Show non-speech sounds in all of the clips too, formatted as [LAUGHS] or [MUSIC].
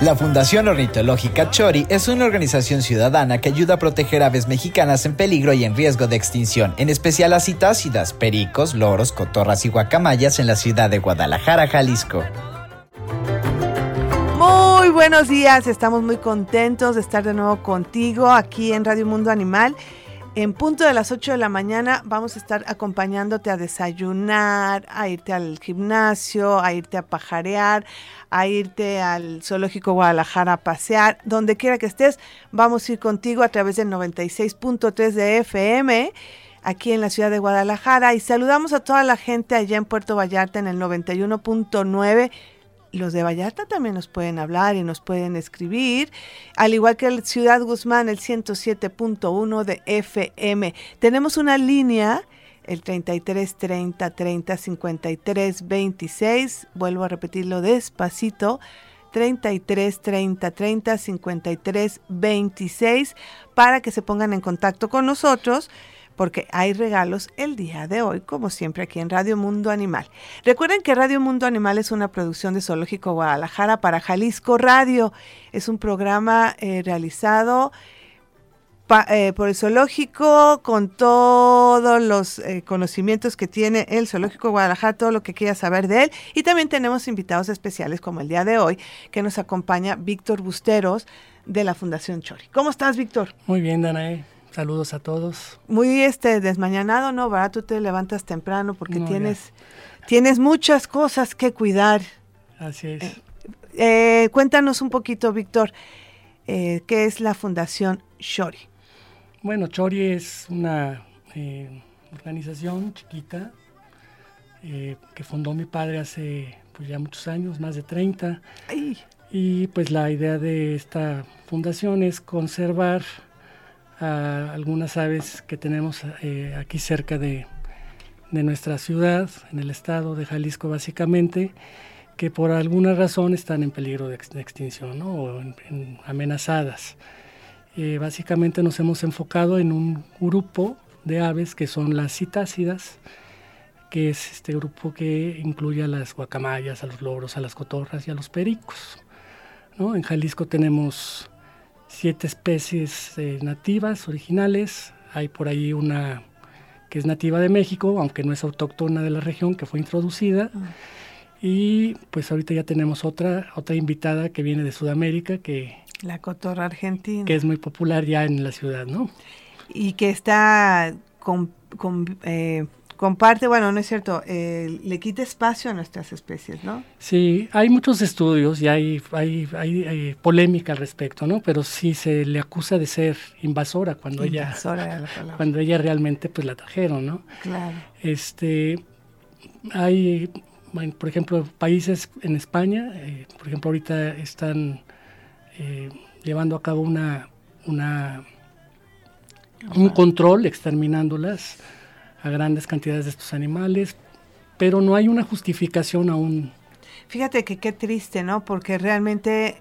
La Fundación Ornitológica Chori es una organización ciudadana que ayuda a proteger aves mexicanas en peligro y en riesgo de extinción, en especial las citácidas, pericos, loros, cotorras y guacamayas en la ciudad de Guadalajara, Jalisco. Muy buenos días, estamos muy contentos de estar de nuevo contigo aquí en Radio Mundo Animal. En punto de las 8 de la mañana vamos a estar acompañándote a desayunar, a irte al gimnasio, a irte a pajarear, a irte al Zoológico Guadalajara a pasear, donde quiera que estés, vamos a ir contigo a través del 96.3 de FM aquí en la ciudad de Guadalajara. Y saludamos a toda la gente allá en Puerto Vallarta en el 91.9 los de Vallarta también nos pueden hablar y nos pueden escribir, al igual que el Ciudad Guzmán, el 107.1 de FM. Tenemos una línea, el 33 30 30 53 26, vuelvo a repetirlo despacito. 33 30 30 53 26 para que se pongan en contacto con nosotros porque hay regalos el día de hoy, como siempre aquí en Radio Mundo Animal. Recuerden que Radio Mundo Animal es una producción de Zoológico Guadalajara para Jalisco Radio. Es un programa eh, realizado eh, por el zoológico, con todos los eh, conocimientos que tiene el zoológico Guadalajara, todo lo que quiera saber de él. Y también tenemos invitados especiales como el día de hoy, que nos acompaña Víctor Busteros de la Fundación Chori. ¿Cómo estás, Víctor? Muy bien, Danae. Saludos a todos. Muy este desmañanado, ¿no? ¿Verdad? Tú te levantas temprano porque tienes, tienes muchas cosas que cuidar. Así es. Eh, eh, cuéntanos un poquito, Víctor, eh, ¿qué es la Fundación Chori? Bueno, Chori es una organización chiquita que fundó mi padre hace pues, ya muchos años, más de 30. Y pues la idea de esta fundación es conservar a algunas aves que tenemos eh, aquí cerca de, nuestra ciudad, en el estado de Jalisco básicamente, que por alguna razón están en peligro de, extinción o amenazadas. Eh, básicamente nos hemos enfocado en un grupo de aves que son las citácidas, que es este grupo que incluye a las guacamayas, a los loros, a las cotorras y a los pericos. En Jalisco tenemos siete especies eh, nativas, originales. Hay por ahí una que es nativa de México, aunque no es autóctona de la región, que fue introducida. Ah. Y pues ahorita ya tenemos otra, otra invitada que viene de Sudamérica, que... La cotorra argentina. Que es muy popular ya en la ciudad, ¿no? Y que está con, eh, comparte, bueno, no es cierto, eh, le quita espacio a nuestras especies, ¿no? Sí, hay muchos estudios y hay, hay, polémica al respecto, ¿no? Pero sí se le acusa de ser invasora cuando ella cuando ella realmente pues la trajeron, ¿no? Claro. Este, hay, por ejemplo, países en España, eh, por ejemplo, ahorita están eh, llevando a cabo una, una un control exterminándolas a grandes cantidades de estos animales, pero no hay una justificación aún. Fíjate que qué triste, ¿no? Porque realmente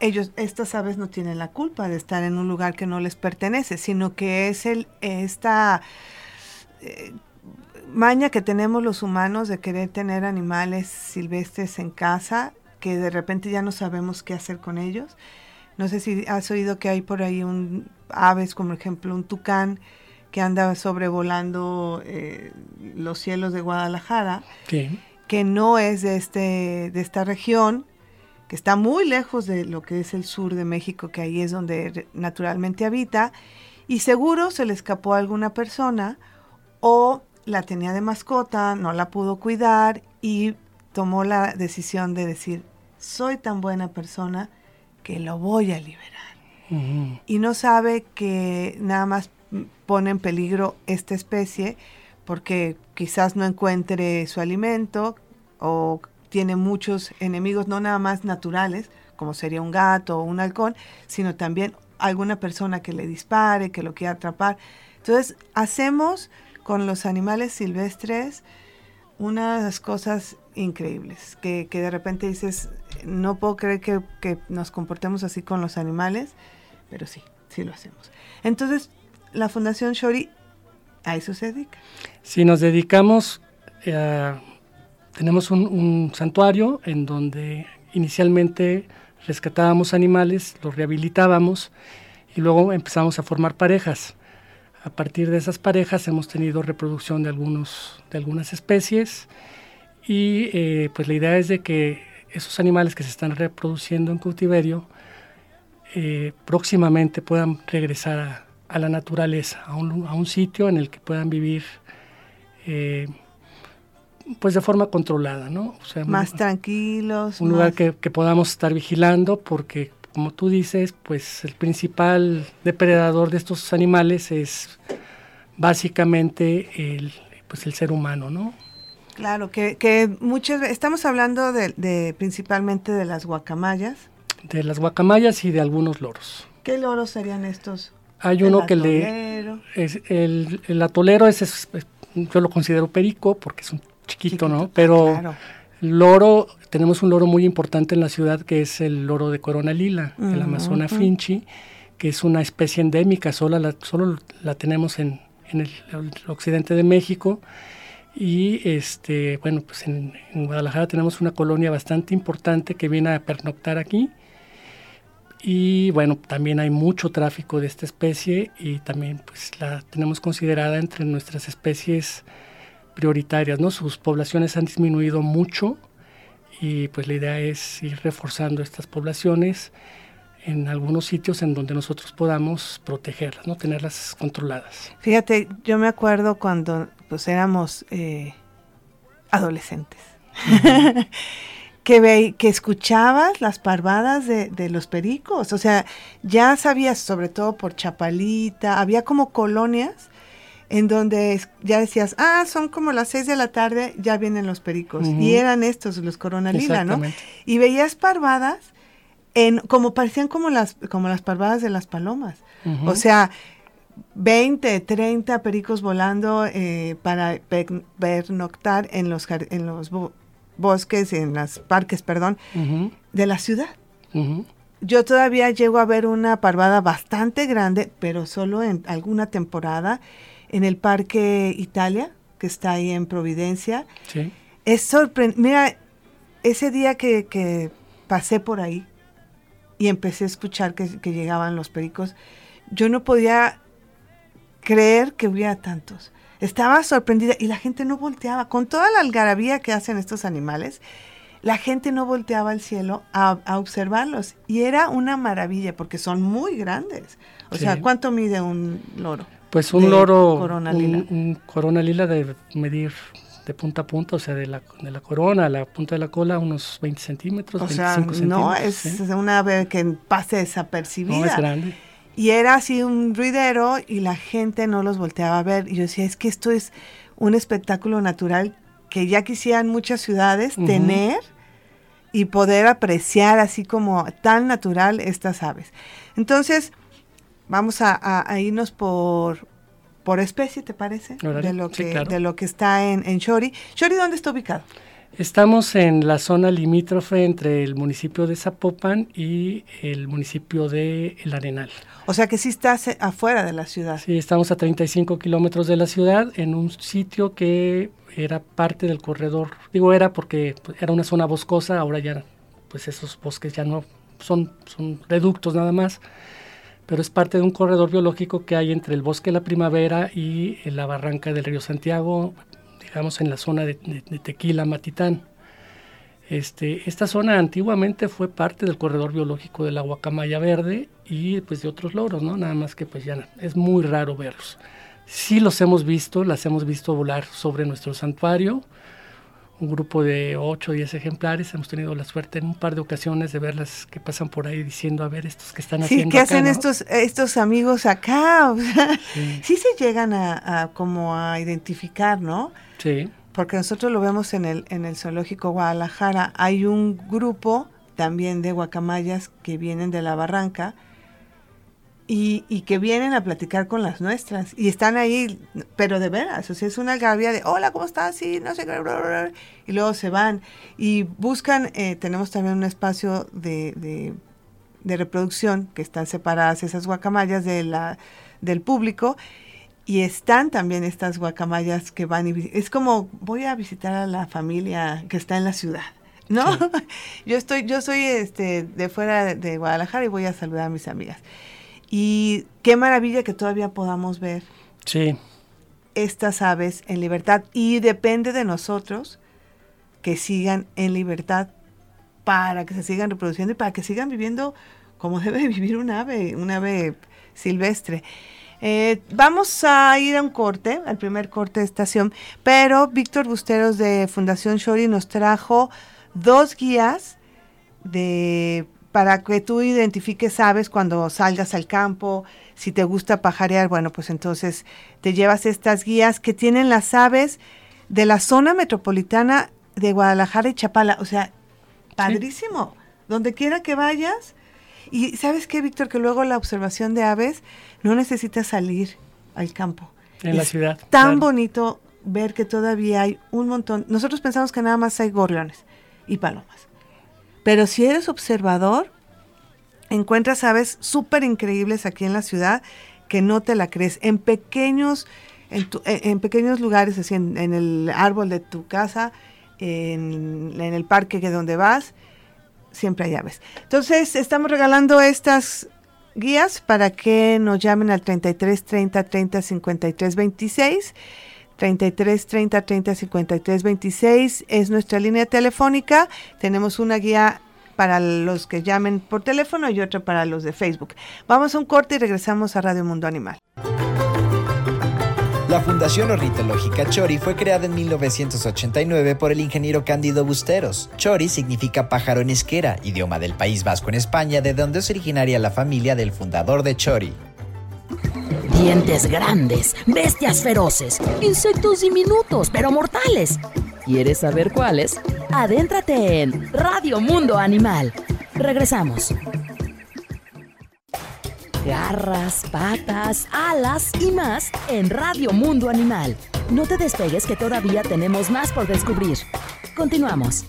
ellos, estas aves no tienen la culpa de estar en un lugar que no les pertenece, sino que es el, esta eh, maña que tenemos los humanos de querer tener animales silvestres en casa, que de repente ya no sabemos qué hacer con ellos. No sé si has oído que hay por ahí un aves, como ejemplo un tucán, que anda sobrevolando eh, los cielos de Guadalajara, que no es de, este, de esta región, que está muy lejos de lo que es el sur de México, que ahí es donde naturalmente habita, y seguro se le escapó a alguna persona o la tenía de mascota, no la pudo cuidar y tomó la decisión de decir, soy tan buena persona que lo voy a liberar. Y no sabe que nada más pone en peligro esta especie porque quizás no encuentre su alimento o tiene muchos enemigos, no nada más naturales, como sería un gato o un halcón, sino también alguna persona que le dispare, que lo quiera atrapar. Entonces, hacemos con los animales silvestres unas cosas increíbles, que, de repente dices, no puedo creer que, que, nos comportemos así con los animales, pero sí, sí lo hacemos. Entonces, la Fundación Shori a eso se dedica. Sí, nos dedicamos, eh, tenemos un, santuario en donde inicialmente rescatábamos animales, los rehabilitábamos y luego empezamos a formar parejas. A partir de esas parejas hemos tenido reproducción de, algunos, de algunas especies y eh, pues la idea es de que esos animales que se están reproduciendo en cautiverio eh, próximamente puedan regresar a, a la naturaleza, a un, a un, sitio en el que puedan vivir eh, pues de forma controlada, ¿no? más tranquilos. Un lugar que, podamos estar vigilando porque, como tú dices, pues el principal depredador de estos animales es básicamente el, pues el ser humano, ¿no? Claro, que, que muchas estamos hablando de, de principalmente de las guacamayas. De las guacamayas y de algunos loros. ¿Qué loros serían estos? Hay uno que le... Es, el, el, atolero es, yo lo considero perico porque es un chiquito, ¿no? Pero loro, tenemos un loro muy importante en la ciudad que es el loro de corona lila, el Amazona finchi, que es una especie endémica, solo la, solo la tenemos en, en el, occidente de México. Y este, bueno, pues en, en, Guadalajara tenemos una colonia bastante importante que viene a pernoctar aquí y bueno, también hay mucho tráfico de esta especie y también pues la tenemos considerada entre nuestras especies prioritarias, ¿no? Sus poblaciones han disminuido mucho y pues la idea es ir reforzando estas poblaciones en algunos sitios en donde nosotros podamos protegerlas, ¿no? Tenerlas controladas. Fíjate, yo me acuerdo cuando pues éramos eh, adolescentes. [LAUGHS] que, ve, que escuchabas las parvadas de, de, los pericos. O sea, ya sabías, sobre todo por Chapalita, había como colonias en donde ya decías, ah, son como las seis de la tarde, ya vienen los pericos. Y eran estos, los coronalila, ¿no? Y veías parvadas en, como parecían como las, como las parvadas de las palomas. O sea, 20, 30 pericos volando eh, para pernoctar en los, en los bosques, en los parques, perdón, de la ciudad. Yo todavía llego a ver una parvada bastante grande, pero solo en alguna temporada, en el Parque Italia, que está ahí en Providencia. Sí. Es sorprendente. Mira, ese día que, pasé por ahí y empecé a escuchar que, que llegaban los pericos, yo no podía creer que hubiera tantos. Estaba sorprendida y la gente no volteaba. Con toda la algarabía que hacen estos animales, la gente no volteaba al cielo a, observarlos. Y era una maravilla porque son muy grandes. O sea, ¿cuánto mide un loro? Pues un loro, corona lila. Un, corona lila de medir de punta a punta, o sea, de la, de la corona a la punta de la cola, unos 20 centímetros, o 25 sea, centímetros. No, es una ave que pase desapercibida. No, es grande. Y era así un ruidero y la gente no los volteaba a ver. Y yo decía, es que esto es un espectáculo natural que ya quisieran muchas ciudades tener y poder apreciar así como tan natural estas aves. Entonces, vamos a, irnos por, por especie, ¿te parece? de, lo que, de lo que está en, en Shori. ¿Shori dónde está ubicado? Estamos en la zona limítrofe entre el municipio de Zapopan y el municipio de El Arenal. O sea que sí estás afuera de la ciudad. Sí, estamos a 35 kilómetros de la ciudad en un sitio que era parte del corredor. Digo era porque pues, era una zona boscosa, ahora ya pues esos bosques ya no son, son reductos nada más, pero es parte de un corredor biológico que hay entre el bosque de la primavera y la barranca del río Santiago, digamos, en la zona de, Tequila, Matitán. Este, esta zona antiguamente fue parte del corredor biológico de la guacamaya verde y pues de otros loros, ¿no? Nada más que pues ya es muy raro verlos. Sí los hemos visto, las hemos visto volar sobre nuestro santuario, un grupo de 8 o 10 ejemplares. Hemos tenido la suerte en un par de ocasiones de verlas que pasan por ahí diciendo, a ver, estos que están haciendo. Sí, ¿qué hacen estos, estos amigos acá? [LAUGHS] sí. se llegan a, como a identificar, ¿no? Sí. Porque nosotros lo vemos en el, en el zoológico Guadalajara. Hay un grupo también de guacamayas que vienen de la barranca y, que vienen a platicar con las nuestras y están ahí, pero de veras, o sea, es una algarabía de, hola, ¿cómo estás? Sí, no sé qué, y luego se van y buscan, eh, tenemos también un espacio de, de, reproducción que están separadas esas guacamayas de la, del público y están también estas guacamayas que van y es como voy a visitar a la familia que está en la ciudad. ¿No? [LAUGHS] yo estoy, yo soy este de fuera de Guadalajara y voy a saludar a mis amigas. Y qué maravilla que todavía podamos ver sí. estas aves en libertad. Y depende de nosotros que sigan en libertad para que se sigan reproduciendo y para que sigan viviendo como [LAUGHS] debe vivir un ave, un ave silvestre. Eh, vamos a ir a un corte, al primer corte de estación, pero Víctor Busteros de Fundación Shori nos trajo dos guías de para que tú identifiques aves cuando salgas al campo, si te gusta pajarear, bueno, pues entonces te llevas estas guías que tienen las aves de la zona metropolitana de Guadalajara y Chapala, o sea, padrísimo, donde quiera que vayas. Y sabes qué, Víctor, que luego la observación de aves no necesita salir al campo. En la ciudad. Tan bonito ver que todavía hay un montón. Nosotros pensamos que nada más hay gorriones y palomas. Pero si eres observador, encuentras aves súper increíbles aquí en la ciudad que no te la crees. En pequeños, en, pequeños lugares, así en, el árbol de tu casa, en, el parque que donde vas, siempre hay aves. Entonces, estamos regalando estas guías para que nos llamen al 33 30 30 53 26. 33 30 30 53 26 es nuestra línea telefónica. Tenemos una guía para los que llamen por teléfono y otra para los de Facebook. Vamos a un corte y regresamos a Radio Mundo Animal. La Fundación Ornitológica Chori fue creada en 1989 por el ingeniero Cándido Busteros. Chori significa pájaro en esquera, idioma del País Vasco en España, de donde es originaria la familia del fundador de Chori. Dientes grandes, bestias feroces, insectos diminutos pero mortales. ¿Quieres saber cuáles? Adéntrate en Radio Mundo Animal. Regresamos. Garras, patas, alas y más en Radio Mundo Animal. No te despegues que todavía tenemos más por descubrir. Continuamos.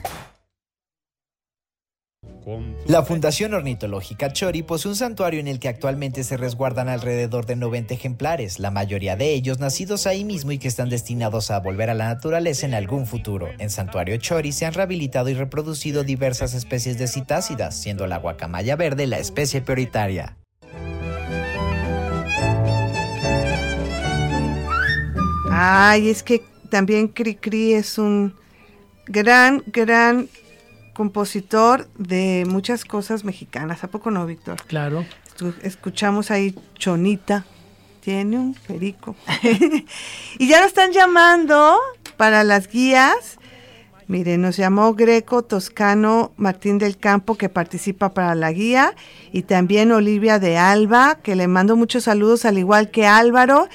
La Fundación Ornitológica Chori posee un santuario en el que actualmente se resguardan alrededor de 90 ejemplares, la mayoría de ellos nacidos ahí mismo y que están destinados a volver a la naturaleza en algún futuro. En Santuario Chori se han rehabilitado y reproducido diversas especies de citácidas, siendo la guacamaya verde la especie prioritaria. Ay, es que también Cricri es un gran, gran compositor de muchas cosas mexicanas. ¿A poco no, Víctor? Claro. Escuchamos ahí Chonita, tiene un perico. [LAUGHS] y ya lo están llamando para las guías. Miren, nos llamó Greco Toscano Martín del Campo que participa para la guía y también Olivia de Alba, que le mando muchos saludos, al igual que Álvaro,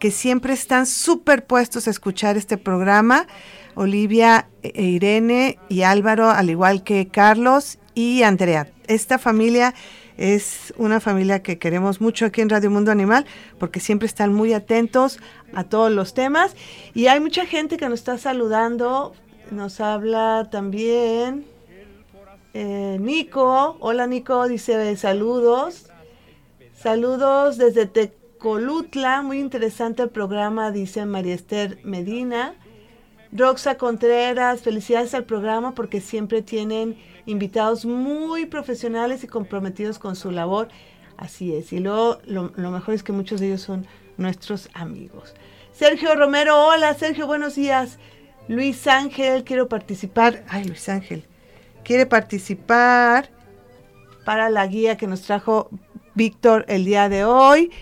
que siempre están súper puestos a escuchar este programa. Olivia, e Irene y Álvaro, al igual que Carlos y Andrea. Esta familia es una familia que queremos mucho aquí en Radio Mundo Animal porque siempre están muy atentos a todos los temas y hay mucha gente que nos está saludando. Nos habla también eh, Nico. Hola Nico, dice saludos. Saludos desde Tecolutla. Muy interesante el programa, dice María Esther Medina. Roxa Contreras, felicidades al programa porque siempre tienen invitados muy profesionales y comprometidos con su labor. Así es. Y luego lo, mejor es que muchos de ellos son nuestros amigos. Sergio Romero, hola Sergio, buenos días. Luis Ángel, quiero participar. Ay, Luis Ángel, quiere participar para la guía que nos trajo Víctor el día de hoy.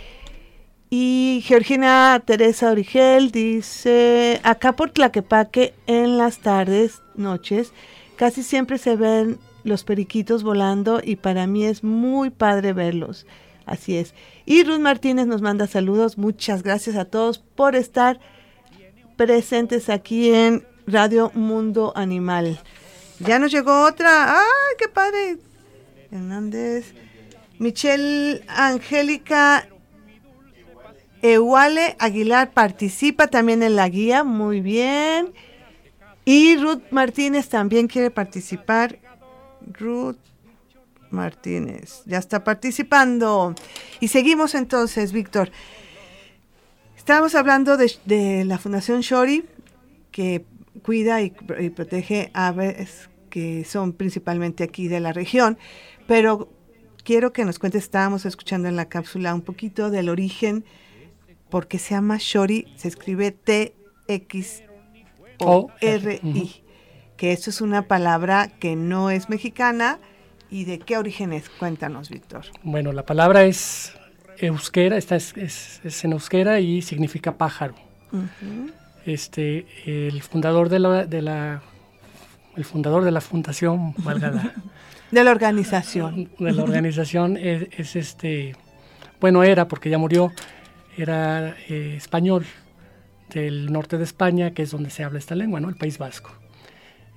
Y Georgina Teresa Origel dice, acá por Tlaquepaque en las tardes, noches, casi siempre se ven los periquitos volando y para mí es muy padre verlos. Así es. Y Ruth Martínez nos manda saludos. Muchas gracias a todos por estar presentes aquí en Radio Mundo Animal. Ya nos llegó otra. ¡Ay, qué padre! Hernández. Michelle Angélica Ewale Aguilar participa también en la guía, muy bien. Y Ruth Martínez también quiere participar. Ruth Martínez ya está participando. Y seguimos entonces, Víctor. Estábamos hablando de, la Fundación Shori, que cuida y, y, protege aves que son principalmente aquí de la región, pero quiero que nos cuentes, estábamos escuchando en la cápsula un poquito del origen, porque se llama Shori, se escribe T-X-O-R-I, que esto es una palabra que no es mexicana. ¿Y de qué origen es? Cuéntanos, Víctor. Bueno, la palabra es euskera, esta es, es, en euskera y significa pájaro. Este, el fundador de la, de la, el fundador de la fundación, valga la, [LAUGHS] de la organización. De la organización es, este, bueno, era porque ya murió, era eh, español del norte de España, que es donde se habla esta lengua, ¿no? El País Vasco.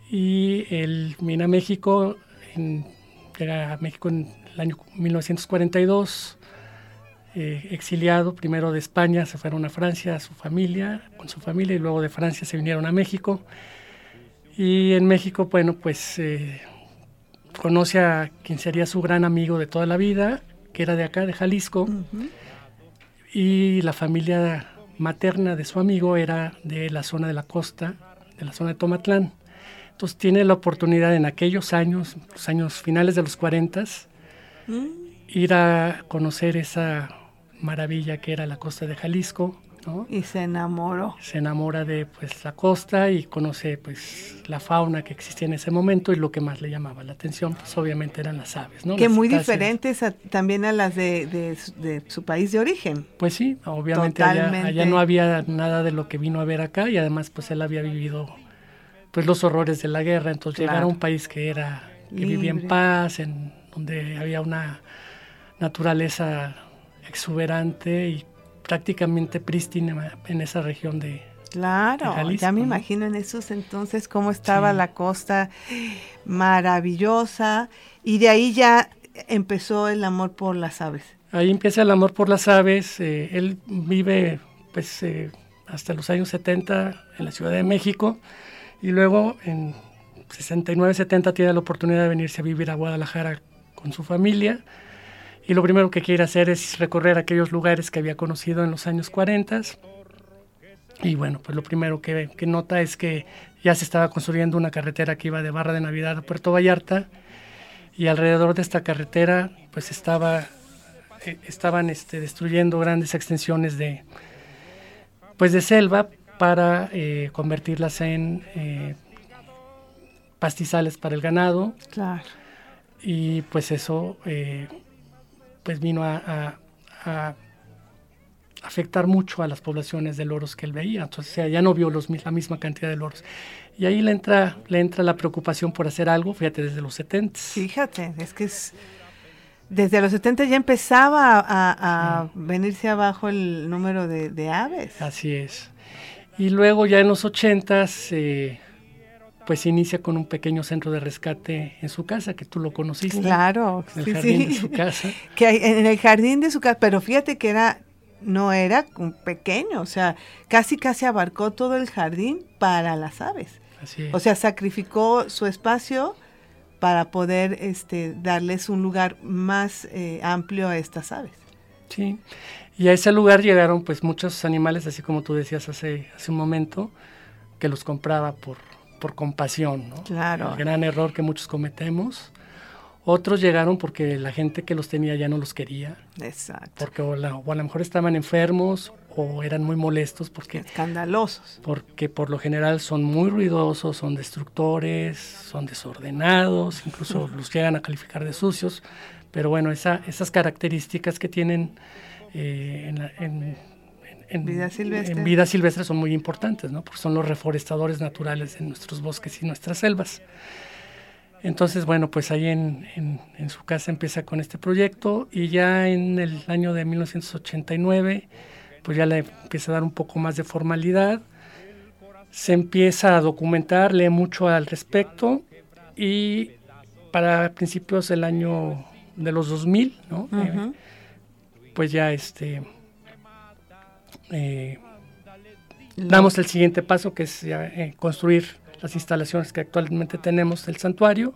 Y él vino a México en, llega a México en el año 1942, eh, exiliado primero de España, se fueron a Francia, a su familia, con su familia, y luego de Francia se vinieron a México. Y en México, bueno, pues eh, conoce a quien sería su gran amigo de toda la vida, que era de acá, de Jalisco, y la familia materna de su amigo era de la zona de la costa, de la zona de Tomatlán. Entonces tiene la oportunidad en aquellos años, los años finales de los 40, mm. ir a conocer esa maravilla que era la costa de Jalisco. Y se enamoró. Se enamora de pues la costa y conoce pues la fauna que existía en ese momento y lo que más le llamaba la atención pues obviamente eran las aves, ¿no? Que muy diferentes también a las de, su país de origen. Pues sí, obviamente allá, allá, no había nada de lo que vino a ver acá y además pues él había vivido pues los horrores de la guerra, entonces llegar a un país que era que vivía en paz, en donde había una naturaleza exuberante y prácticamente prístina en esa región de Claro, ya me imagino en esos entonces cómo estaba la costa maravillosa y de ahí ya empezó el amor por las aves. Ahí empieza el amor por las aves. Eh, él vive pues eh, hasta los años 70 en la Ciudad de México y luego en 69, 70 tiene la oportunidad de venirse a vivir a Guadalajara con su familia. Y lo primero que quiere hacer es recorrer aquellos lugares que había conocido en los años 40. Y bueno, pues lo primero que, nota es que ya se estaba construyendo una carretera que iba de Barra de Navidad a Puerto Vallarta. Y alrededor de esta carretera, pues estaba, eh, estaban este, destruyendo grandes extensiones de, pues de selva para eh, convertirlas en eh, pastizales para el ganado. Claro. Y pues eso pues vino a, afectar mucho a las poblaciones de loros que él veía. Entonces ya no vio los, la misma cantidad de loros. Y ahí le entra, le entra la preocupación por hacer algo, fíjate, desde los 70. Fíjate, es que es, desde los 70 ya empezaba a, venirse abajo el número de, de aves. Así es. Y luego ya en los 80 eh, pues inicia con un pequeño centro de rescate en su casa, que tú lo conociste. Claro, en el jardín de su casa. [LAUGHS] Que en el jardín de su casa, pero fíjate que era no era un pequeño, o sea, casi casi abarcó todo el jardín para las aves. Así O sea, sacrificó su espacio para poder este, darles un lugar más eh, amplio a estas aves. Sí, y a ese lugar llegaron pues muchos animales, así como tú decías hace, hace un momento, que los compraba por, por compasión, ¿no? Claro. El gran error que muchos cometemos. Otros llegaron porque la gente que los tenía ya no los quería. Exacto. Porque o, o a lo mejor estaban enfermos o eran muy molestos porque... Escandalosos. Porque por lo general son muy ruidosos, son destructores, son desordenados, incluso [LAUGHS] los llegan a calificar de sucios. Pero bueno, esa, esas características que tienen eh, en, vida silvestre. en vida silvestre son muy importantes, ¿no? porque son los reforestadores naturales de nuestros bosques y nuestras selvas. Entonces, bueno, pues ahí en, en, su casa empieza con este proyecto y ya en el año de 1989, pues ya le empieza a dar un poco más de formalidad, se empieza a documentar, lee mucho al respecto y para principios del año de los 2000, ¿no? Eh, pues ya este eh, damos el siguiente paso que es construir las instalaciones que actualmente tenemos del santuario.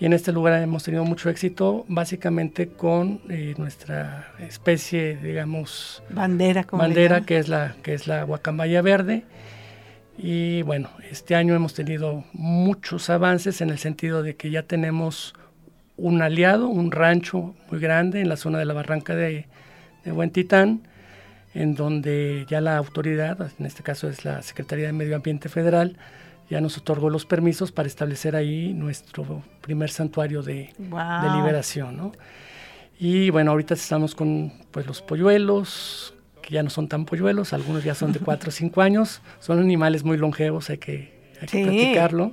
Y en este lugar hemos tenido mucho éxito básicamente con nuestra especie digamos bandera bandera que es la que es la guacamaya verde. Y bueno, este año hemos tenido muchos avances en el sentido de que ya tenemos un aliado, un rancho muy grande en la zona de la barranca de, de Buen Titán, en donde ya la autoridad, en este caso es la Secretaría de Medio Ambiente Federal, ya nos otorgó los permisos para establecer ahí nuestro primer santuario de, de liberación. ¿no? Y bueno, ahorita estamos con pues, los polluelos, que ya no son tan polluelos, algunos ya son de [LAUGHS] 4 o 5 años, son animales muy longevos, hay que, hay que practicarlo.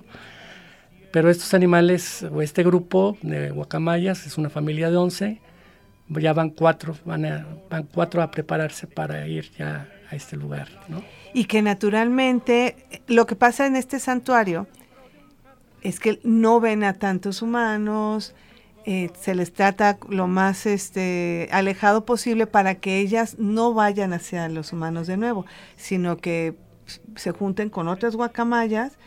Pero estos animales, o este grupo de guacamayas, es una familia de 11, ya van cuatro, van, a, van cuatro a prepararse para ir ya a este lugar. ¿no? Y que naturalmente lo que pasa en este santuario es que no ven a tantos humanos, eh, se les trata lo más este, alejado posible para que ellas no vayan hacia los humanos de nuevo, sino que se junten con otras guacamayas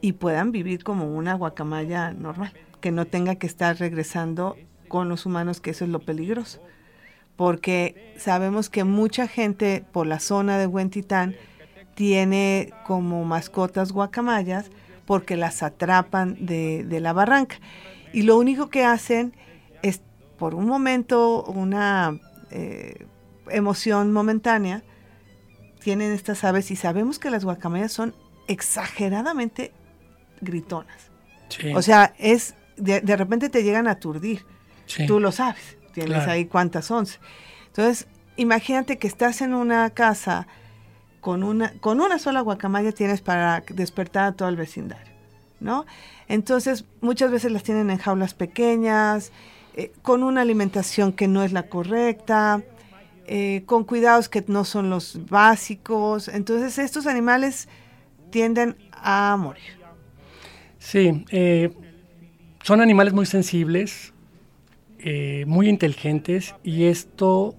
y puedan vivir como una guacamaya normal, que no tenga que estar regresando con los humanos, que eso es lo peligroso. Porque sabemos que mucha gente por la zona de Huentitán tiene como mascotas guacamayas porque las atrapan de, de la barranca y lo único que hacen es por un momento una eh, emoción momentánea, tienen estas aves y sabemos que las guacamayas son exageradamente gritonas. O sea, es de, repente te llegan a aturdir. Tú lo sabes, tienes ahí cuántas once. Entonces, imagínate que estás en una casa con una, con una sola guacamaya tienes para despertar a todo el vecindario, ¿no? Entonces, muchas veces las tienen en jaulas pequeñas, eh, con una alimentación que no es la correcta, eh, con cuidados que no son los básicos. Entonces, estos animales tienden a morir. Sí, eh, son animales muy sensibles, muy inteligentes, y esto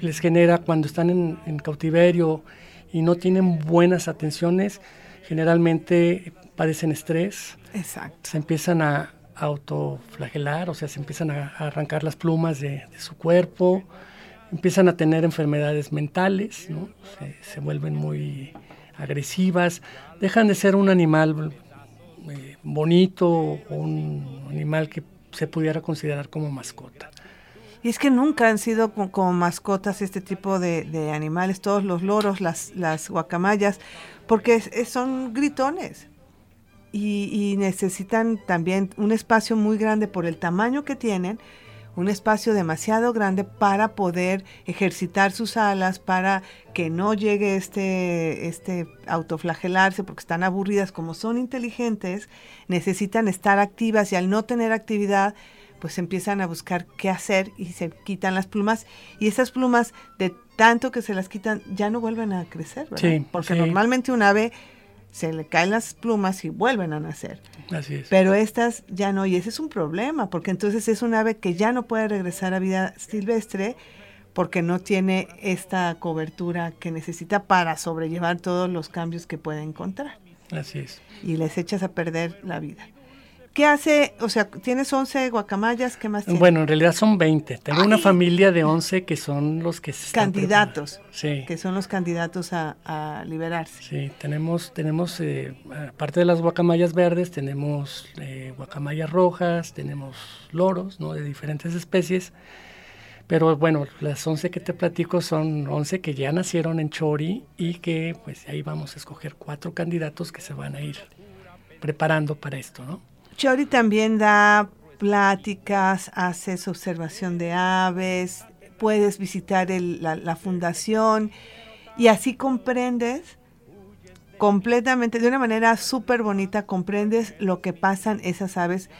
les genera cuando están en cautiverio y no tienen buenas atenciones, generalmente padecen estrés, Exacto. Se empiezan a autoflagelar, o sea, se empiezan a, arrancar las plumas de, su cuerpo, empiezan a tener enfermedades mentales, ¿no? se, vuelven muy agresivas, dejan de ser un animal eh, bonito o un animal que se pudiera considerar como mascota. Y es que nunca han sido como, mascotas este tipo de, animales, todos los loros, las, guacamayas, porque son gritones y, necesitan también un espacio muy grande por el tamaño que tienen, un espacio demasiado grande para poder ejercitar sus alas, para que no llegue este, este autoflagelarse, porque están aburridas, como son inteligentes, necesitan estar activas y al no tener actividad, pues empiezan a buscar qué hacer y se quitan las plumas. Y esas plumas, de tanto que se las quitan, ya no vuelven a crecer, ¿verdad? porque normalmente un ave se le caen las plumas y vuelven a nacer. Así es. Pero estas ya no, y ese es un problema, porque entonces es un ave que ya no puede regresar a vida silvestre porque no tiene esta cobertura que necesita para sobrellevar todos los cambios que puede encontrar. Así es. Y les echas a perder la vida. ¿Qué hace? O sea, tienes 11 guacamayas, ¿qué más tienes? Bueno, en realidad son 20. Tengo una familia de 11 que son los que se Candidatos. Sí. Que son los candidatos a, liberarse. Sí, tenemos, tenemos eh, aparte de las guacamayas verdes, tenemos eh, guacamayas rojas, tenemos loros, ¿no? De diferentes especies. Pero bueno, las 11 que te platico son 11 que ya nacieron en Chori y que pues ahí vamos a escoger cuatro candidatos que se van a ir preparando para esto, ¿no? Chori también da pláticas, haces observación de aves, puedes visitar la, fundación y así comprendes completamente, de una manera súper bonita, comprendes lo que pasan esas aves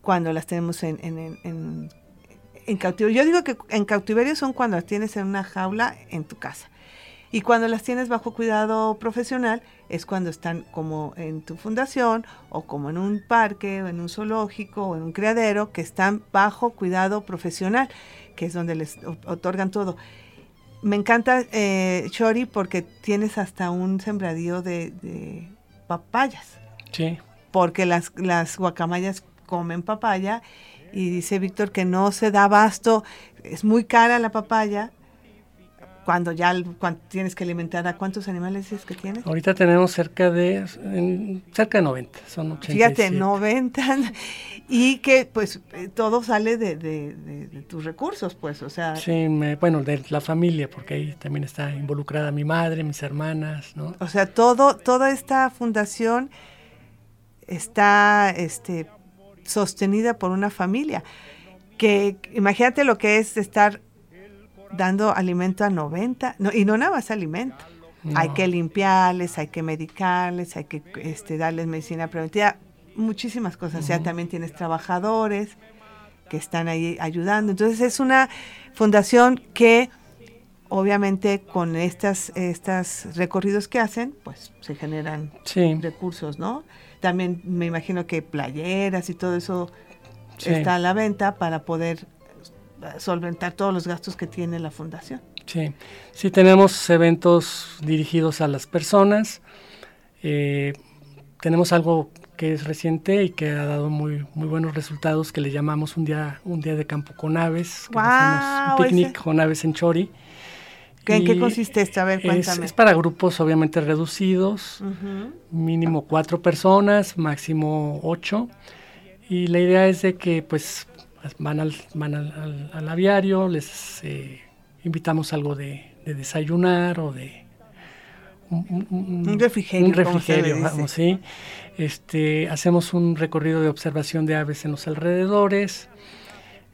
cuando las tenemos en, en, cautiverio. Yo digo que en cautiverio son cuando las tienes en una jaula en tu casa. Y cuando las tienes bajo cuidado profesional es cuando están como en tu fundación o como en un parque o en un zoológico o en un criadero que están bajo cuidado profesional, que es donde les otorgan todo. Me encanta eh, Chori porque tienes hasta un sembradío de, papayas. Sí. Porque las, las guacamayas comen papaya y dice Víctor que no se da abasto, es muy cara la papaya, cuando ya tienes que alimentar a cuántos animales es que tienes? Ahorita tenemos cerca de cerca de 90, son 87. Fíjate, 90 y que pues eh, todo sale de, tus recursos, pues, o sea. Sí, bueno, de la familia, porque ahí también está involucrada mi madre, mis hermanas, ¿no? O sea, todo toda esta fundación está este sostenida por una familia que imagínate lo que es estar dando alimento a 90, no, y no nada más alimento. Hay que limpiarles, hay que medicarles, hay que este, darles medicina preventiva, muchísimas cosas. O sea, también tienes trabajadores que están ahí ayudando. Entonces es una fundación que obviamente con estas, estas recorridos que hacen, pues se generan recursos, ¿no? También me imagino que playeras y todo eso está a la venta para poder solventar todos los gastos que tiene la fundación. Sí, sí tenemos eventos dirigidos a las personas. Eh, tenemos algo que es reciente y que ha dado muy muy buenos resultados que le llamamos un día un día de campo con aves, que un picnic con aves en Chori. ¿En qué consiste esto? A ver, cuéntame. Es, para grupos obviamente reducidos, mínimo cuatro personas, máximo ocho. Y la idea es de que pues van al, van al, aviario, les eh, invitamos algo de, desayunar o de un, refrigerio, un refrigerio vamos, ¿sí? Este, hacemos un recorrido de observación de aves en los alrededores,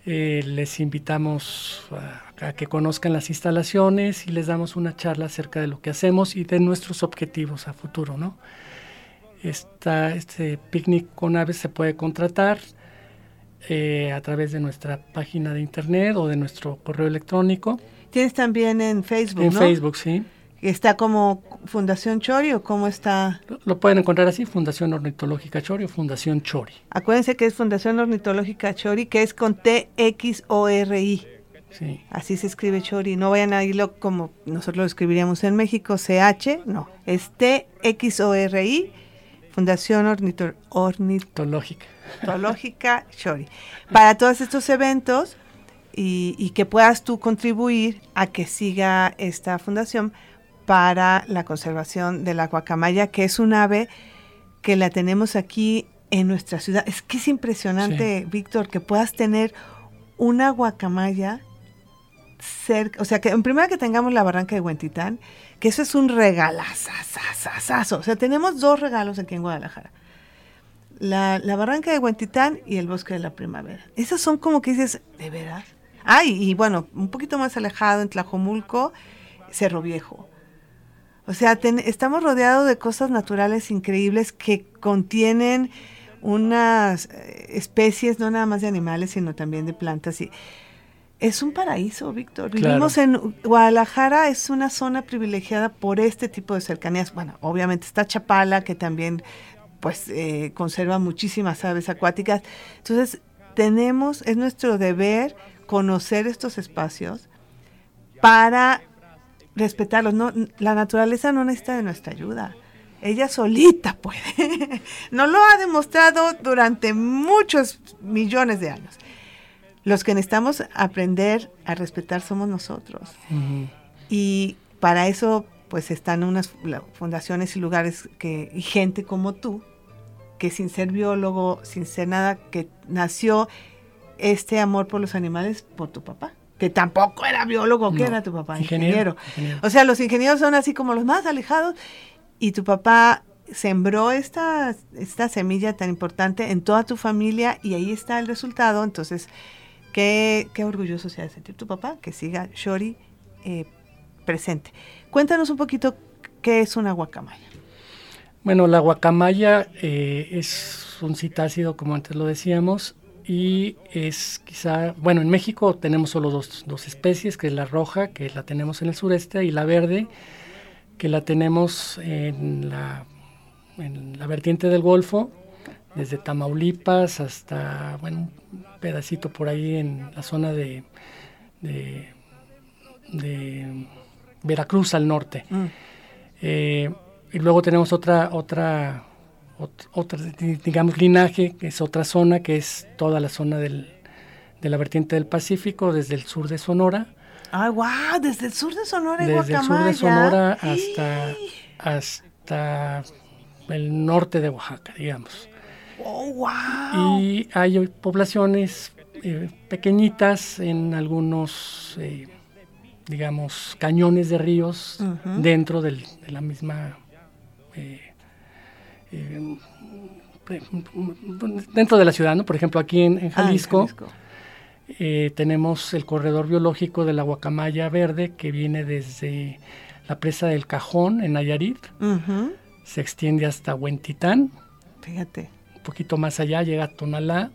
eh, les invitamos a, a, que conozcan las instalaciones y les damos una charla acerca de lo que hacemos y de nuestros objetivos a futuro, ¿no? Esta, este picnic con aves se puede contratar eh, a través de nuestra página de internet o de nuestro correo electrónico. Tienes también en Facebook, En Facebook, sí. ¿Está como Fundación Chori o cómo está? Lo, pueden encontrar así, Fundación Ornitológica Chori o Fundación Chori. Acuérdense que es Fundación Ornitológica Chori, que es con T-X-O-R-I. Sí. Así se escribe Chori. No vayan a irlo como nosotros lo escribiríamos en México, C-H, no. Es T-X-O-R-I, Fundación Ornitológica. Zoológica Shori. Para todos estos eventos y, que puedas tú contribuir a que siga esta fundación para la conservación de la guacamaya, que es un ave que la tenemos aquí en nuestra ciudad. Es que es impresionante, Víctor, que puedas tener una guacamaya o sea, que en primera que tengamos la barranca de Huentitán, que eso es un regalazo, o sea, tenemos dos regalos aquí en Guadalajara la, barranca de Huentitán y el bosque de la primavera. Esas son como que dices, ¿de verdad? Ah, y, bueno, un poquito más alejado en Tlajomulco, Cerro Viejo. O sea, estamos rodeados de cosas naturales increíbles que contienen unas eh, especies, no nada más de animales, sino también de plantas. Y es un paraíso, Víctor. Vivimos en Guadalajara, es una zona privilegiada por este tipo de cercanías. Bueno, obviamente está Chapala, que también pues eh, conserva muchísimas aves acuáticas. Entonces, tenemos, es nuestro deber conocer estos espacios para respetarlos. No, la naturaleza no necesita de nuestra ayuda. Ella solita puede. [LAUGHS] no lo ha demostrado durante muchos millones de años. Los que necesitamos aprender a respetar somos nosotros. Y para eso pues están unas fundaciones y lugares que, y gente como tú que sin ser biólogo, sin ser nada, que nació este amor por los animales por tu papá, que tampoco era biólogo, ¿qué era tu papá? Ingeniero. O sea, los ingenieros son así como los más alejados y tu papá sembró esta, esta semilla tan importante en toda tu familia y ahí está el resultado. Entonces, qué, qué orgulloso se ha de sentir tu papá que siga Shori eh, presente. Cuéntanos un poquito qué es una guacamaya. Bueno, la guacamaya eh, es un citácido, como antes lo decíamos, y es quizá, bueno, en México tenemos solo dos, dos, especies, que es la roja, que la tenemos en el sureste, y la verde, que la tenemos en la, en la vertiente del Golfo, desde Tamaulipas hasta, bueno, pedacito por ahí en la zona de, de, Veracruz al norte. Mm. Eh, y luego tenemos otra, otra, otra, digamos, linaje, que es otra zona, que es toda la zona del, de la vertiente del Pacífico, desde el sur de Sonora ¡Ay, wow! Desde el sur de Sonora, Desde el sur de Sonora hasta, hasta el norte de Oaxaca, digamos. ¡Oh, wow! Y hay poblaciones eh, pequeñitas en algunos, eh, digamos, cañones de ríos dentro de la misma... Eh, dentro de la ciudad, ¿no? Por ejemplo, aquí en, ah, Jalisco tenemos el corredor biológico de la guacamaya verde que viene desde la presa del Cajón en Nayarit. Se extiende hasta Huentitán. Fíjate. Poquito más allá llega a Tonalá.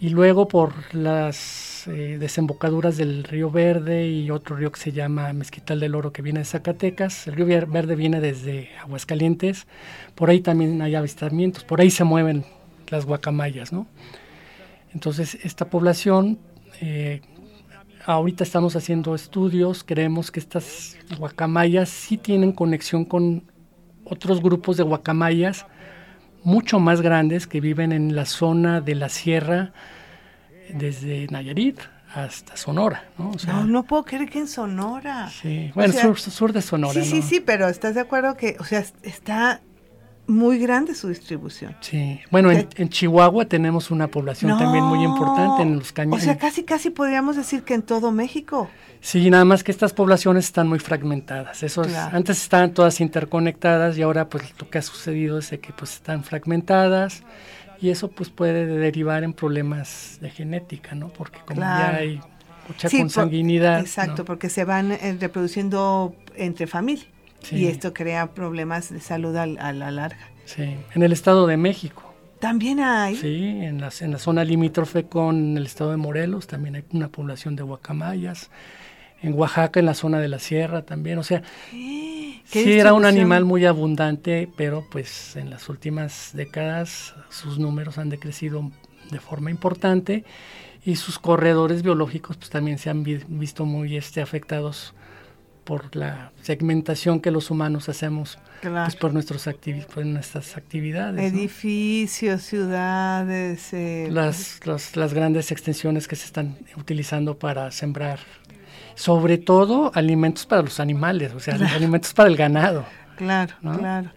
Y luego por las eh, desembocaduras del río Verde y otro río que se llama Mezquital del Oro que viene de Zacatecas. El río Verde viene desde Aguascalientes. Por ahí también hay avistamientos. Por ahí se mueven las guacamayas, ¿no? Entonces, esta población eh, ahorita estamos haciendo estudios, creemos que estas guacamayas sí tienen conexión con otros grupos de guacamayas mucho más grandes que viven en la zona de la sierra desde Nayarit hasta Sonora. ¿no? no, puedo creer que en Sonora. Sí, bueno, sur, sur, de Sonora. Sí, sí, sí, pero estás de acuerdo que, o sea, está muy grande su distribución. Sí, bueno, en, Chihuahua tenemos una población también muy importante en los cañones. O sea, casi, casi podríamos decir que en todo México. Sí, nada más que estas poblaciones están muy fragmentadas. Antes estaban todas interconectadas y ahora pues lo que ha sucedido es que pues están fragmentadas y eso pues puede derivar en problemas de genética, ¿no? Porque como ya hay mucha consanguinidad. exacto, porque se van eh, reproduciendo entre familias. Y esto crea problemas de salud a, la larga. Sí, en el Estado de México. También hay. Sí, en la, en la zona limítrofe con el estado de Morelos también hay una población de guacamayas. En Oaxaca, en la zona de la sierra también. O sea, sí era un animal muy abundante, pero pues en las últimas décadas sus números han decrecido de forma importante y sus corredores biológicos pues también se han visto muy este, afectados por la segmentación que los humanos hacemos pues, por, nuestros por nuestras actividades. Edificios, ciudades. Eh, las, las, grandes extensiones que se están utilizando para sembrar, sobre todo alimentos para los animales, o sea, alimentos para el ganado. Claro, claro.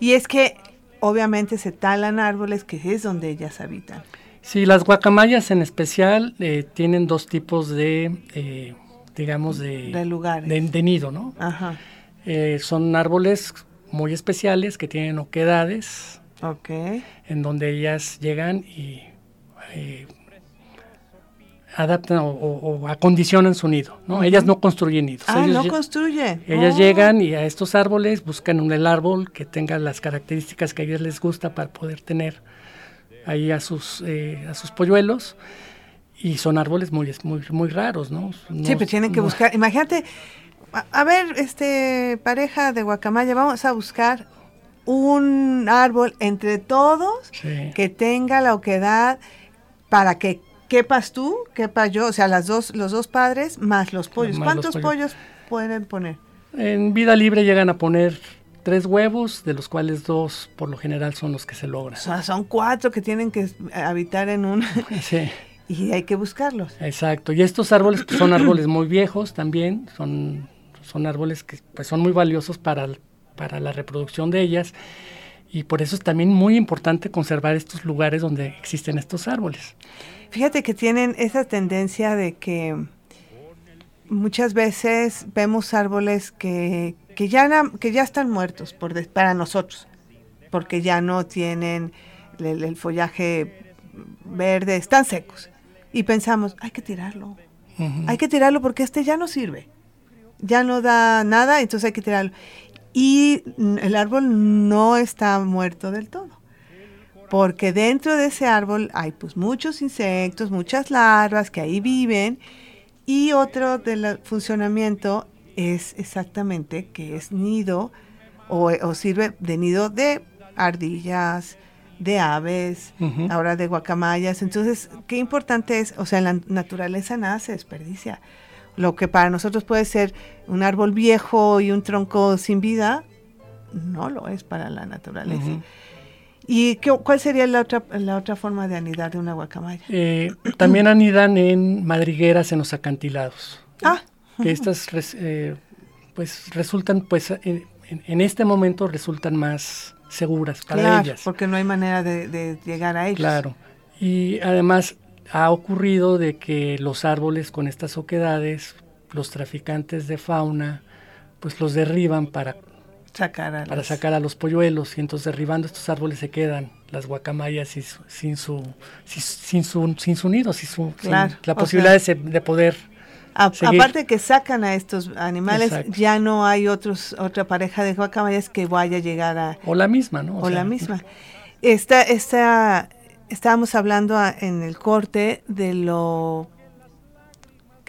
Y es que obviamente se talan árboles que es donde ellas habitan. Sí, las guacamayas en especial eh, tienen dos tipos de... Eh, digamos, de, de, nido, ¿no? Ajá. Eh, son árboles muy especiales que tienen oquedades. Ok. En donde ellas llegan y eh, adaptan o, acondicionan su nido, ¿no? Ellas no construyen nidos. Ah, no construyen. Ellas oh. llegan y a estos árboles buscan un el árbol que tenga las características que a ellas les gusta para poder tener ahí a sus, eh, a sus polluelos y son árboles muy, muy, muy raros, ¿no? sí, pero tienen que buscar, imagínate, a, ver, este pareja de guacamaya, vamos a buscar un árbol entre todos que tenga la oquedad para que quepas tú, quepa yo, o sea, las dos, los dos padres más los pollos. ¿Cuántos pollos. pueden poner? En vida libre llegan a poner tres huevos, de los cuales dos por lo general son los que se logran. O sea, son cuatro que tienen que habitar en un... Sí. Y hay que buscarlos. Exacto. Y estos árboles pues, son árboles muy viejos también, son, son árboles que pues, son muy valiosos para, para la reproducción de ellas. Y por eso es también muy importante conservar estos lugares donde existen estos árboles. Fíjate que tienen esa tendencia de que muchas veces vemos árboles que, que, ya, que ya están muertos por para nosotros, porque ya no tienen el follaje verde, están secos y pensamos, hay que tirarlo. Hay que tirarlo porque este ya no sirve. Ya no da nada, entonces hay que tirarlo. Y el árbol no está muerto del todo. Porque dentro de ese árbol hay pues muchos insectos, muchas larvas que ahí viven. Y otro del funcionamiento es exactamente que es nido o, sirve de nido de ardillas, de aves, ahora de guacamayas. Entonces, qué importante es, o sea, la naturaleza nada se desperdicia. Lo que para nosotros puede ser un árbol viejo y un tronco sin vida, no lo es para la naturaleza. ¿Y qué, cuál sería la otra, la otra forma de anidar de una guacamaya? Eh, también anidan en madrigueras en los acantilados. Ah. Que estas eh, pues resultan, pues en, en, este momento resultan más seguras para claro, ellas. porque no hay manera de, de llegar a ellos. Claro. Y además ha ocurrido de que los árboles con estas oquedades, los traficantes de fauna, pues los derriban para sacar a, para sacar a los polluelos y entonces derribando estos árboles se quedan las guacamayas sin su sin su sin, su, sin su nido, sin, su, la posibilidad de, poder aparte que sacan a estos animales, ya no hay otros otra pareja de guacamayas que vaya a llegar a o la misma, ¿no? O, la misma. [LAUGHS] Esta esta estábamos hablando en el corte de lo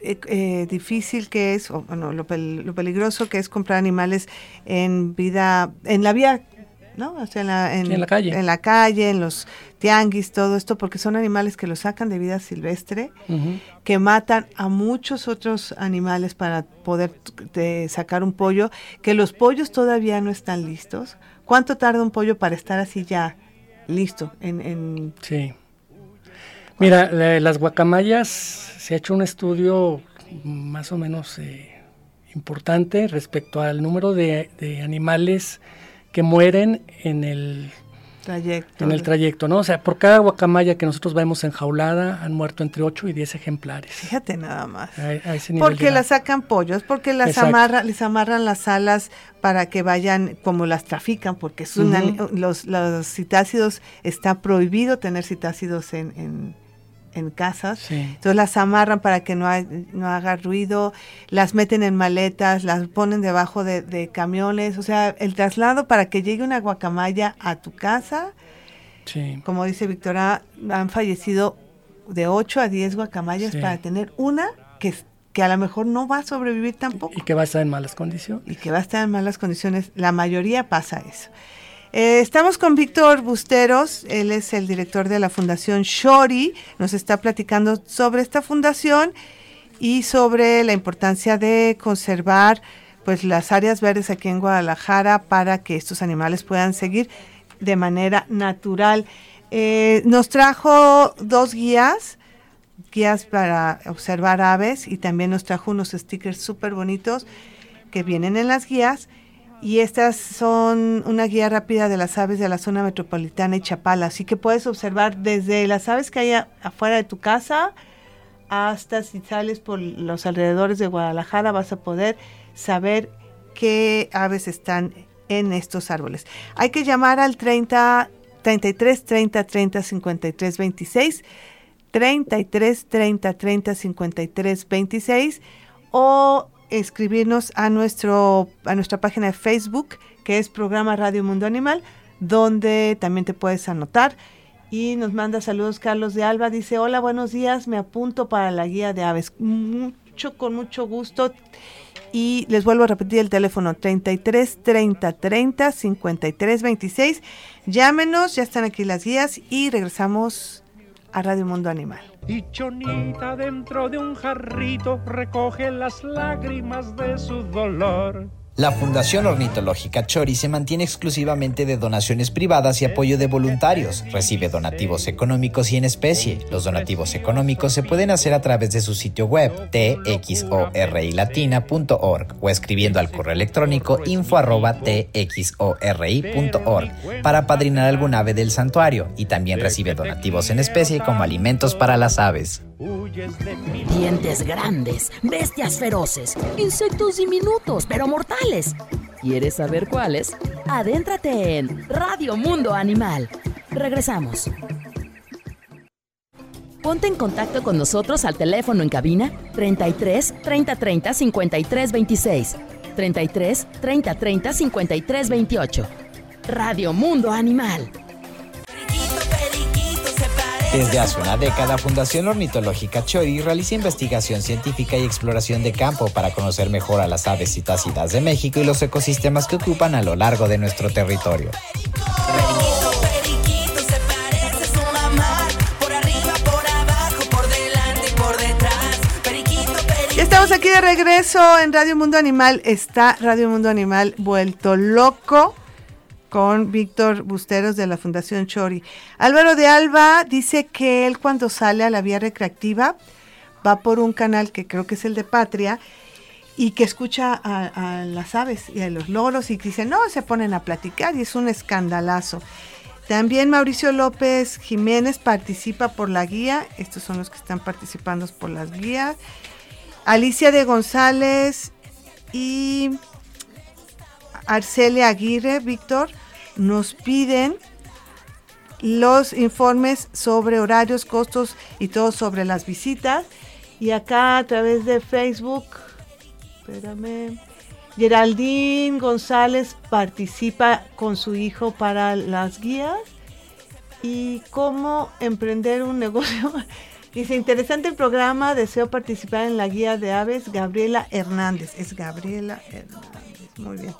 eh, eh, difícil que es, o bueno, lo, peligroso que es comprar animales en vida, en la vía, ¿no? O sea, en la, en, la calle. En la calle, en los tianguis, todo esto, porque son animales que los sacan de vida silvestre, que matan a muchos otros animales para poder sacar un pollo, que los pollos todavía no están listos. ¿Cuánto tarda un pollo para estar así ya listo? En, en sí. Mira, las guacamayas se ha hecho un estudio más o menos eh, importante respecto al número de, animales que mueren en el trayecto. En el trayecto, ¿no? O sea, por cada guacamaya que nosotros vemos enjaulada han muerto entre 8 y 10 ejemplares. Fíjate nada más. porque las sacan pollos, porque las amarran, les amarran las alas para que vayan, como las trafican, porque es los, los citácidos, está prohibido tener citácidos en en casas. Entonces las amarran para que no, no haga ruido, las meten en maletas, las ponen debajo de, camiones. O sea, el traslado para que llegue una guacamaya a tu casa, como dice Victoria, han fallecido de 8 a 10 guacamayas para tener una que, que a lo mejor no va a sobrevivir tampoco. Y que va a estar en malas condiciones. Y que va a estar en malas condiciones. La mayoría pasa eso. Eh, estamos con Víctor Busteros, él es el director de la Fundación Shori, nos está platicando sobre esta fundación y sobre la importancia de conservar pues las áreas verdes aquí en Guadalajara para que estos animales puedan seguir de manera natural. Eh, nos trajo dos guías, guías para observar aves y también nos trajo unos stickers súper bonitos que vienen en las guías y estas son una guía rápida de las aves de la zona metropolitana y Chapala, así que puedes observar desde las aves que hay afuera de tu casa hasta si sales por los alrededores de Guadalajara vas a poder saber qué aves están en estos árboles. Hay que llamar al 30 33 30 30 53 26 33 30 30 53 26 o escribirnos a, nuestro, a nuestra página de Facebook, que es Programa Radio Mundo Animal, donde también te puedes anotar. Y nos manda saludos Carlos de Alba, dice, hola, buenos días, me apunto para la guía de aves. Mucho, con mucho gusto. Y les vuelvo a repetir el teléfono 33 30 30 53 26. Llámenos, ya están aquí las guías y regresamos a Radio Mundo Animal. Y Chonita dentro de un jarrito recoge las lágrimas de su dolor. La Fundación Ornitológica Chori se mantiene exclusivamente de donaciones privadas y apoyo de voluntarios. Recibe donativos económicos y en especie. Los donativos económicos se pueden hacer a través de su sitio web txorilatina.org o escribiendo al correo electrónico info txori.org para padrinar algún ave del santuario y también recibe donativos en especie como alimentos para las aves. Dientes grandes, bestias feroces, insectos diminutos pero mortales. ¿Quieres saber cuáles? Adéntrate en Radio Mundo Animal. Regresamos. Ponte en contacto con nosotros al teléfono en cabina 33 30 30 53 26, 33 30 30 53 28. Radio Mundo Animal. Desde hace una década, Fundación Ornitológica Chori realiza investigación científica y exploración de campo para conocer mejor a las aves citácidas de México y los ecosistemas que ocupan a lo largo de nuestro territorio. Estamos aquí de regreso en Radio Mundo Animal. Está Radio Mundo Animal vuelto loco con Víctor Busteros de la Fundación Chori. Álvaro de Alba dice que él cuando sale a la vía recreativa va por un canal que creo que es el de Patria y que escucha a, las aves y a los loros y dice, no, se ponen a platicar y es un escandalazo. También Mauricio López Jiménez participa por la guía, estos son los que están participando por las guías. Alicia de González y Arcelia Aguirre, Víctor, nos piden los informes sobre horarios, costos y todo sobre las visitas. Y acá a través de Facebook, espérame, Geraldine González participa con su hijo para las guías y cómo emprender un [LAUGHS] negocio. Dice, interesante el programa, deseo participar en la guía de aves, Gabriela Hernández. Es Gabriela Hernández, muy bien.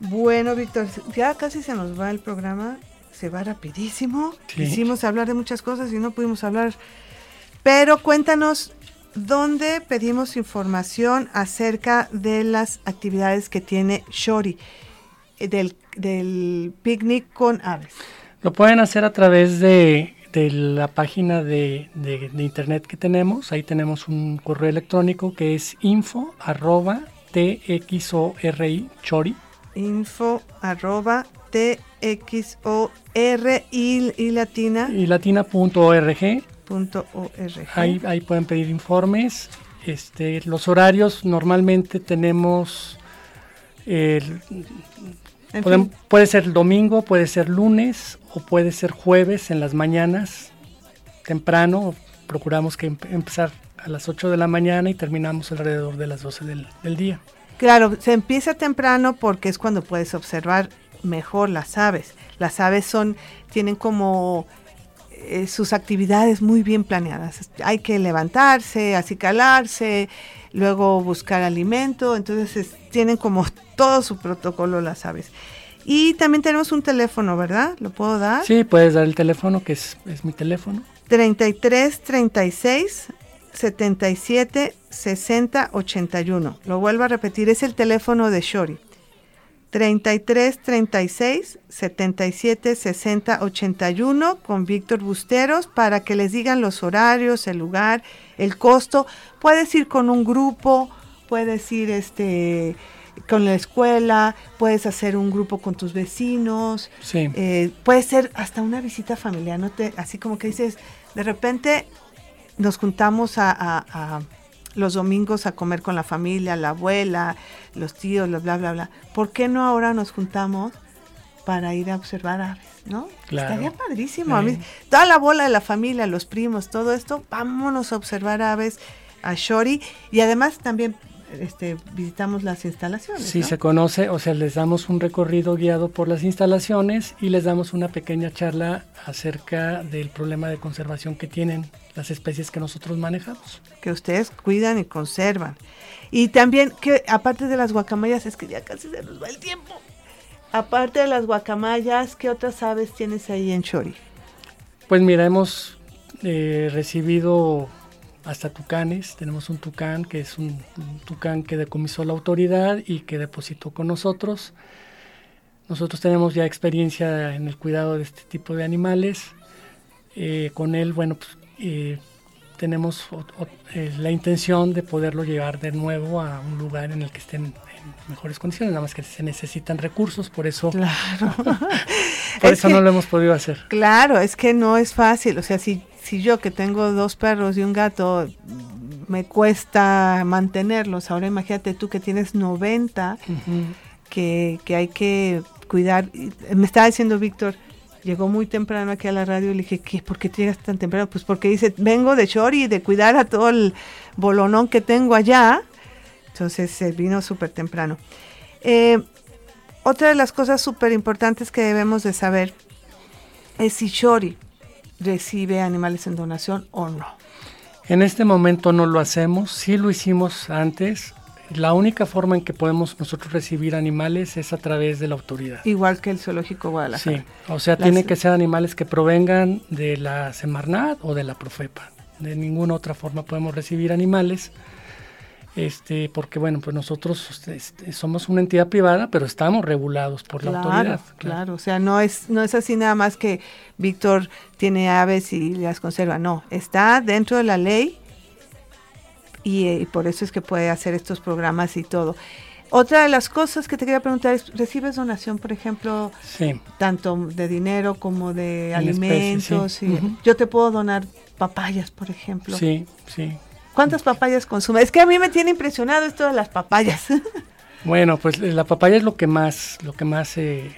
Bueno, Víctor, ya casi se nos va el programa, se va rapidísimo. Quisimos hablar de muchas cosas y no pudimos hablar. Pero cuéntanos dónde pedimos información acerca de las actividades que tiene Shori, eh, del, del picnic con aves. Lo pueden hacer a través de, la página de, internet que tenemos. Ahí tenemos un correo electrónico que es info arroba txori, chori, info arroba txor y, y latina. Y latina.org punto ahí, ahí pueden pedir informes. Este los horarios normalmente tenemos puede ser el domingo puede ser lunes o puede ser jueves en las mañanas temprano. Procuramos que empezar a las 8 de la mañana y terminamos alrededor de las 12 del, del día Claro, se empieza temprano porque es cuando puedes observar mejor las aves. Las aves son, tienen como eh, sus actividades muy bien planeadas. Hay que levantarse, acicalarse, luego buscar alimento, entonces tienen como [LAUGHS] todo su protocolo las aves. Y también tenemos un teléfono, ¿verdad? ¿Lo puedo dar? Sí, puedes dar el teléfono, que es, es mi teléfono. 33 36 77 60 81. Lo vuelvo a repetir, es el teléfono de Shori. 33 36 77 60 81 con Víctor Busteros para que les digan los horarios, el lugar, el costo. Puedes ir con un grupo, puedes ir este con la escuela, puedes hacer un grupo con tus vecinos, sí. eh, puede ser hasta una visita familiar, no te, así como que dices, de repente nos juntamos a, los domingos a comer con la familia, la abuela, los tíos, bla, bla, bla. ¿Por qué no ahora nos juntamos para ir a observar aves? ¿No? Claro. Estaría padrísimo. A mí, toda la bola de la familia, los primos, todo esto, vámonos a observar aves a Shori y además también este, visitamos las instalaciones. Sí, se conoce, o sea, les damos un recorrido guiado por las instalaciones y les damos una pequeña charla acerca del problema de conservación que tienen las especies que nosotros manejamos. Que ustedes cuidan y conservan. Y también que aparte de las guacamayas, es que ya casi se nos va el tiempo. Aparte de las guacamayas, ¿qué otras aves tienes ahí en Chori? Pues mira, hemos eh, recibido hasta tucanes. Tenemos un tucán que es un, tucán que decomisó la autoridad y que depositó con nosotros. Nosotros tenemos ya experiencia en el cuidado de este tipo de animales. Eh, con él, bueno, pues, eh, tenemos eh, la intención de poderlo llevar de nuevo a un lugar en el que estén en mejores condiciones, nada más que se necesitan recursos, por eso, claro. [LAUGHS] por eso no lo hemos podido hacer. Claro, es que no es fácil, o sea, si si yo que tengo dos perros y un gato me cuesta mantenerlos, ahora imagínate tú que tienes 90, que, hay que cuidar. Me estaba diciendo Víctor, llegó muy temprano aquí a la radio y le dije, ¿qué? ¿por qué llegas tan temprano? Pues porque dice, vengo de Chori, de cuidar a todo el bolonón que tengo allá. Entonces se vino súper temprano. Eh, otra de las cosas súper importantes que debemos de saber es si Chori recibe animales en donación o no. En este momento no lo hacemos, sí lo hicimos antes. La única forma en que podemos nosotros recibir animales es a través de la autoridad. Igual que el zoológico Guadalajara. Sí, o sea, tiene que ser animales que provengan de la Semarnat o de la Profepa. De ninguna otra forma podemos recibir animales este, porque bueno, pues nosotros este, somos una entidad privada, pero estamos regulados por la autoridad. Claro, claro, o sea, no es, no es así nada más que Víctor tiene aves y las conserva, no, está dentro de la ley y, eh, por eso es que puede hacer estos programas y todo. Otra de las cosas que te quería preguntar es, ¿recibes donación, por ejemplo, sí. tanto de dinero como de alimentos? Yo te puedo donar papayas, por ejemplo. Sí, sí, ¿Cuántas papayas consume? Es que a mí me tiene impresionado esto de las papayas. [LAUGHS] bueno, pues eh, la papaya es lo que más, lo que más se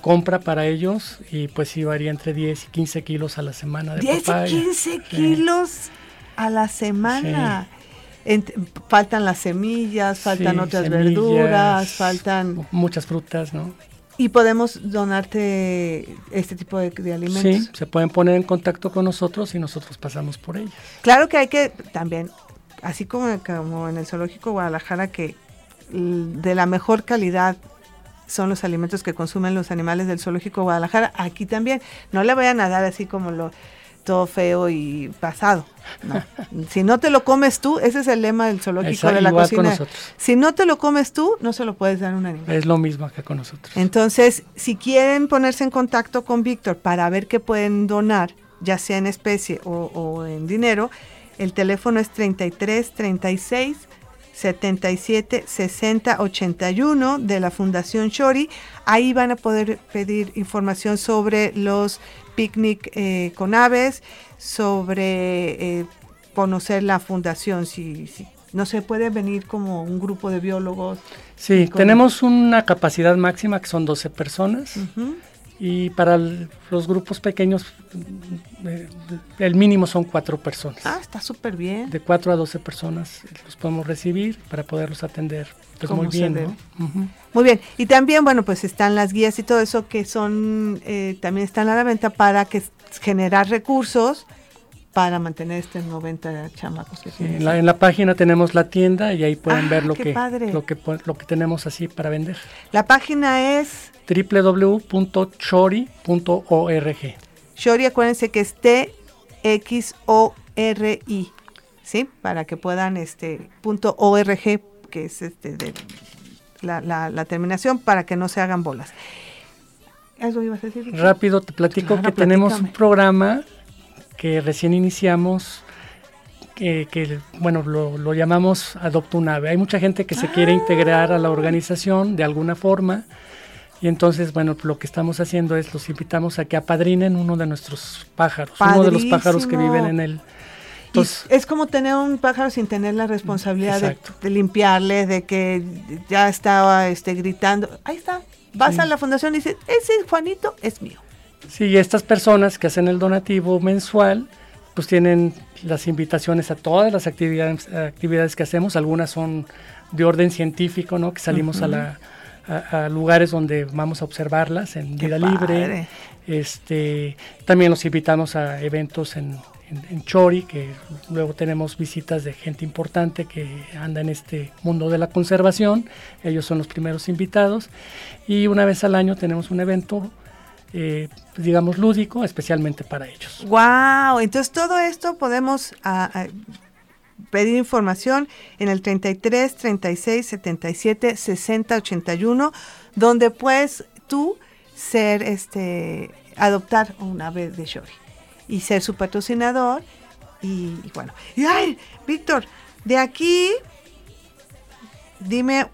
compra para ellos y pues sí varía entre 10 y 15 kilos a la semana de 10 papaya. 10 y 15 kilos a la semana. faltan las semillas, faltan otras verduras, faltan... Muchas frutas, ¿no? Y podemos donarte este tipo de, alimentos. Sí, se pueden poner en contacto con nosotros y nosotros pasamos por ellas. Claro que hay que también, así como, como en el zoológico Guadalajara, que de la mejor calidad son los alimentos que consumen los animales del zoológico Guadalajara, aquí también. No le vayan a dar así como lo todo feo y pasado. [LAUGHS] si no te lo comes tú, ese es el lema del zoológico de la cocina. Si no te lo comes tú, no se lo puedes dar a un animal. Es lo mismo que con nosotros. Entonces, si quieren ponerse en contacto con Víctor para ver qué pueden donar, ya sea en especie o, o en dinero, el teléfono es 33 36 77 60 81 de la Fundación Chori. Ahí van a poder pedir información sobre los picnic eh, con aves, sobre eh, conocer la fundación, si, no se puede venir como un grupo de biólogos. Sí, tenemos una capacidad máxima que son 12 personas. Y para los grupos pequeños, eh, el mínimo son cuatro personas. Ah, está súper bien. De cuatro a doce personas los podemos recibir para poderlos atender pues, muy bien. Muy bien. Y también, bueno, pues están las guías y todo eso que son, eh, también están a la venta para que generar recursos para mantener estos 90 chamacos que en, la, en, la, página tenemos la tienda y ahí pueden ah, ver lo que, lo que lo que tenemos así para vender. La página es www.chori.org. Chori, acuérdense que es T X O R I, ¿sí? Para que puedan este punto .org que es este de la, la, terminación para que no se hagan bolas. ¿Eso ibas a decir? Rápido te platico que tenemos un programa que recién iniciamos que, bueno, lo, llamamos Adopta un Ave. Hay mucha gente que se quiere ah. integrar a la organización de alguna forma y entonces, bueno, lo que estamos haciendo es los invitamos a que apadrinen uno de nuestros pájaros, uno de los pájaros que viven en el... Entonces, es como tener un pájaro sin tener la responsabilidad de, limpiarle, de que ya estaba este, gritando. Ahí está, vas a la fundación y dices, ese Juanito es mío. Sí, estas personas que hacen el donativo mensual, pues tienen las invitaciones a todas las actividades, actividades que hacemos. Algunas son de orden científico, ¿no? Que salimos a la a, lugares donde vamos a observarlas en vida libre. Este, también los invitamos a eventos en, Chori, que luego tenemos visitas de gente importante que anda en este mundo de la conservación. Ellos son los primeros invitados. Y una vez al año tenemos un evento eh, digamos, lúdico, especialmente para ellos. ¡Wow! Entonces todo esto podemos pedir información en el 33 36 77 60 81, donde puedes tú ser este adoptar una ave de Shori y ser su patrocinador y, bueno. Y ay, Víctor, de aquí dime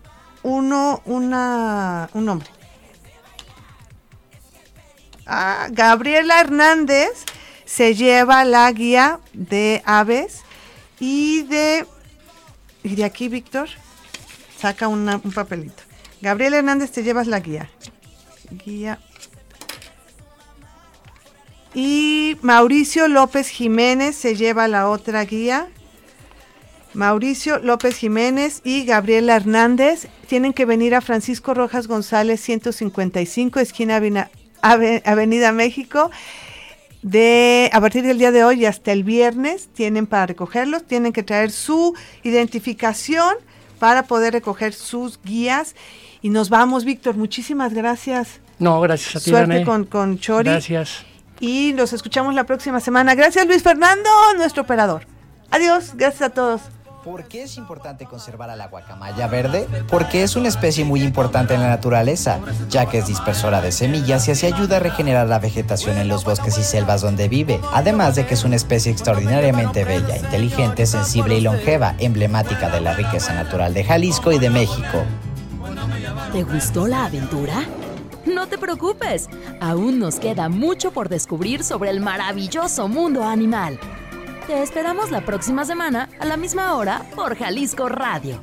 uno una un nombre. Gabriela Hernández se lleva la guía de aves y de, y de aquí, Víctor, saca un papelito. Gabriel Hernández, te llevas la guía. Guía. Y Mauricio López Jiménez se lleva la otra guía. Mauricio López Jiménez y Gabriela Hernández tienen que venir a Francisco Rojas González 155, esquina Avenida México de a partir del día de hoy hasta el viernes tienen para recogerlos, tienen que traer su identificación para poder recoger sus guías. Y nos vamos, Víctor. Muchísimas gracias. No, gracias a ti. Suerte con, con Chori. Gracias. Y los escuchamos la próxima semana. Gracias, Luis Fernando, nuestro operador. Adiós, gracias a todos. ¿Por qué es importante conservar a la guacamaya verde? Porque es una especie muy importante en la naturaleza, ya que es dispersora de semillas y así ayuda a regenerar la vegetación en los bosques y selvas donde vive, además de que es una especie extraordinariamente bella, inteligente, sensible y longeva, emblemática de la riqueza natural de Jalisco y de México. ¿Te gustó la aventura? No te preocupes, aún nos queda mucho por descubrir sobre el maravilloso mundo animal. Te esperamos la próxima semana a la misma hora por Jalisco Radio